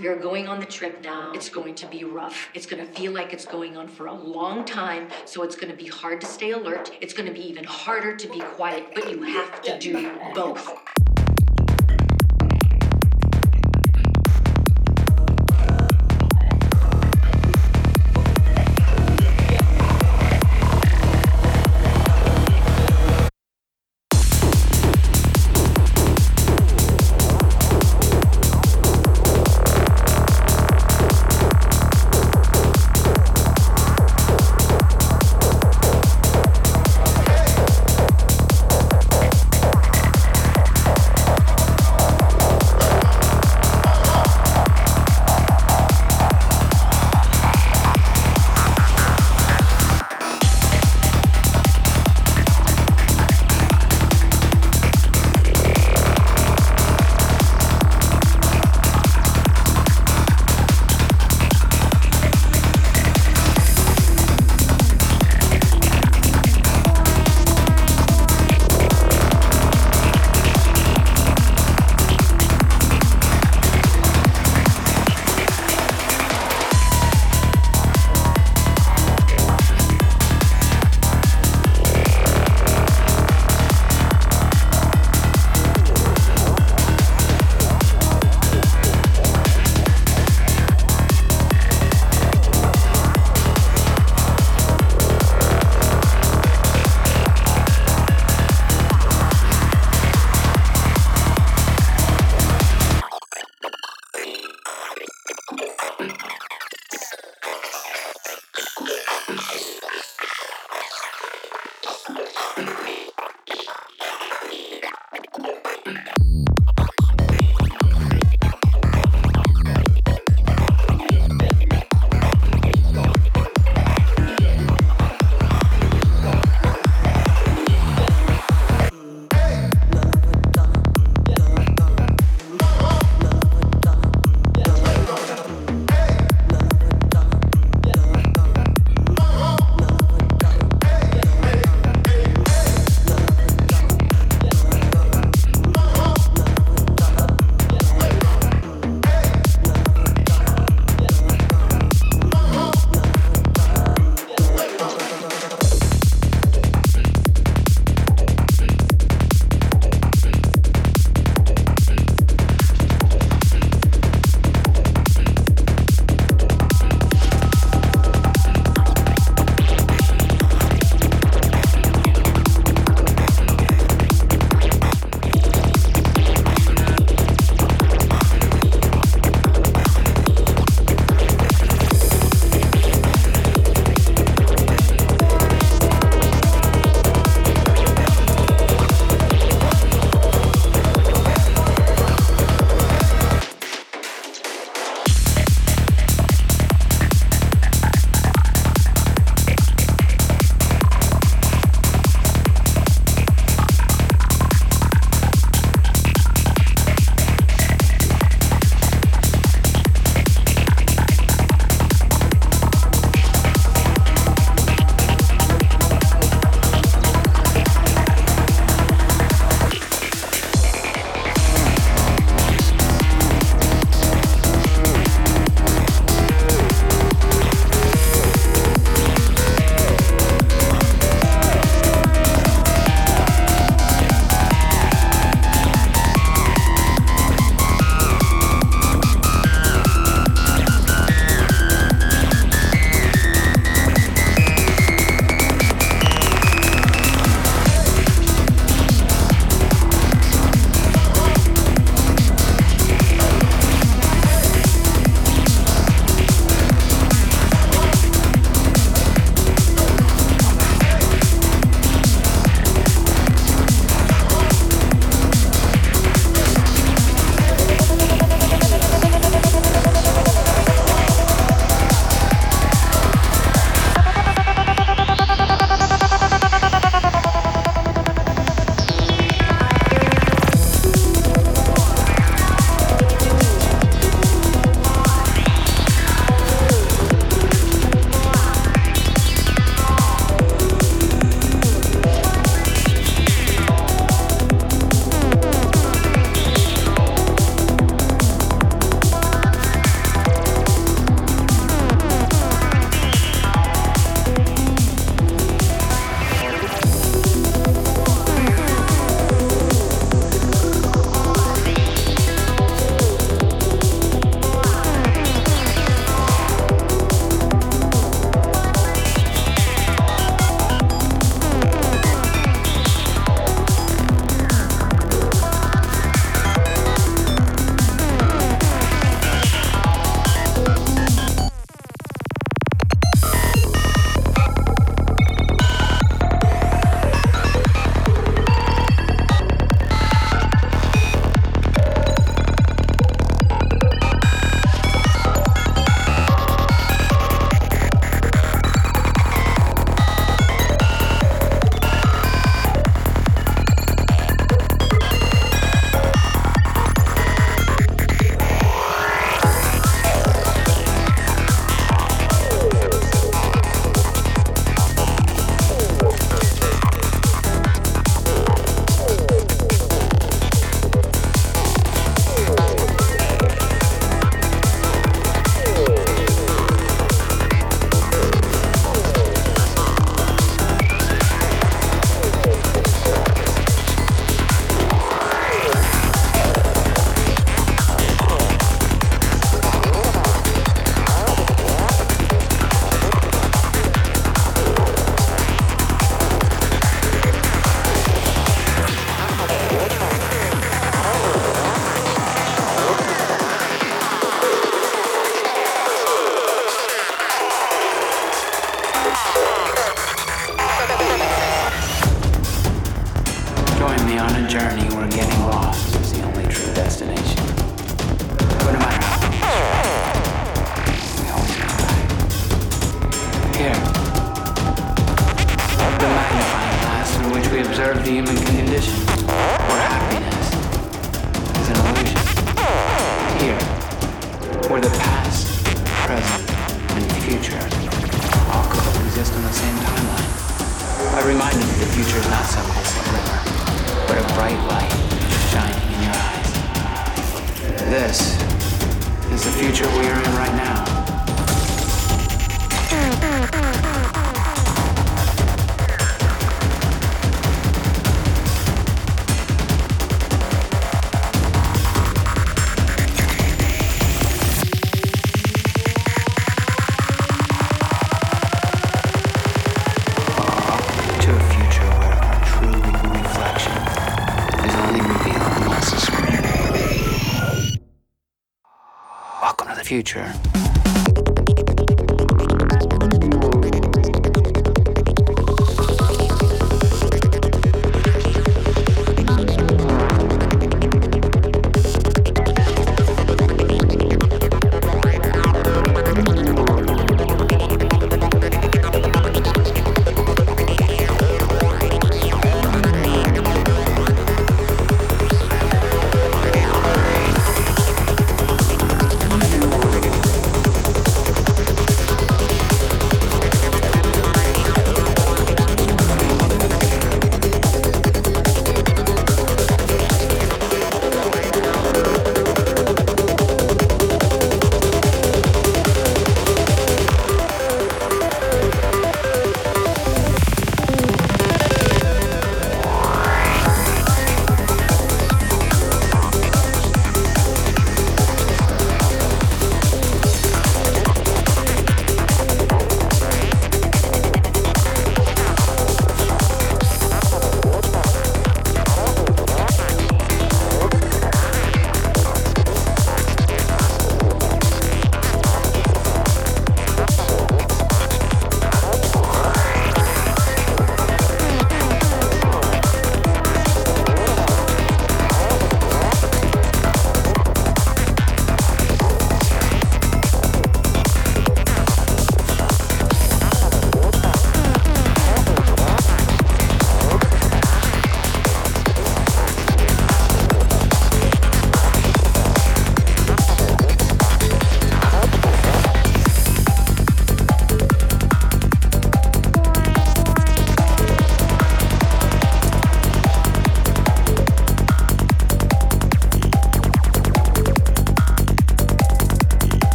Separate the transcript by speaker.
Speaker 1: We are going on the trip now. It's going to be rough. It's going to feel like it's going on for a long time, so it's going to be hard to stay alert. It's going to be even harder to be quiet, but you have to do both.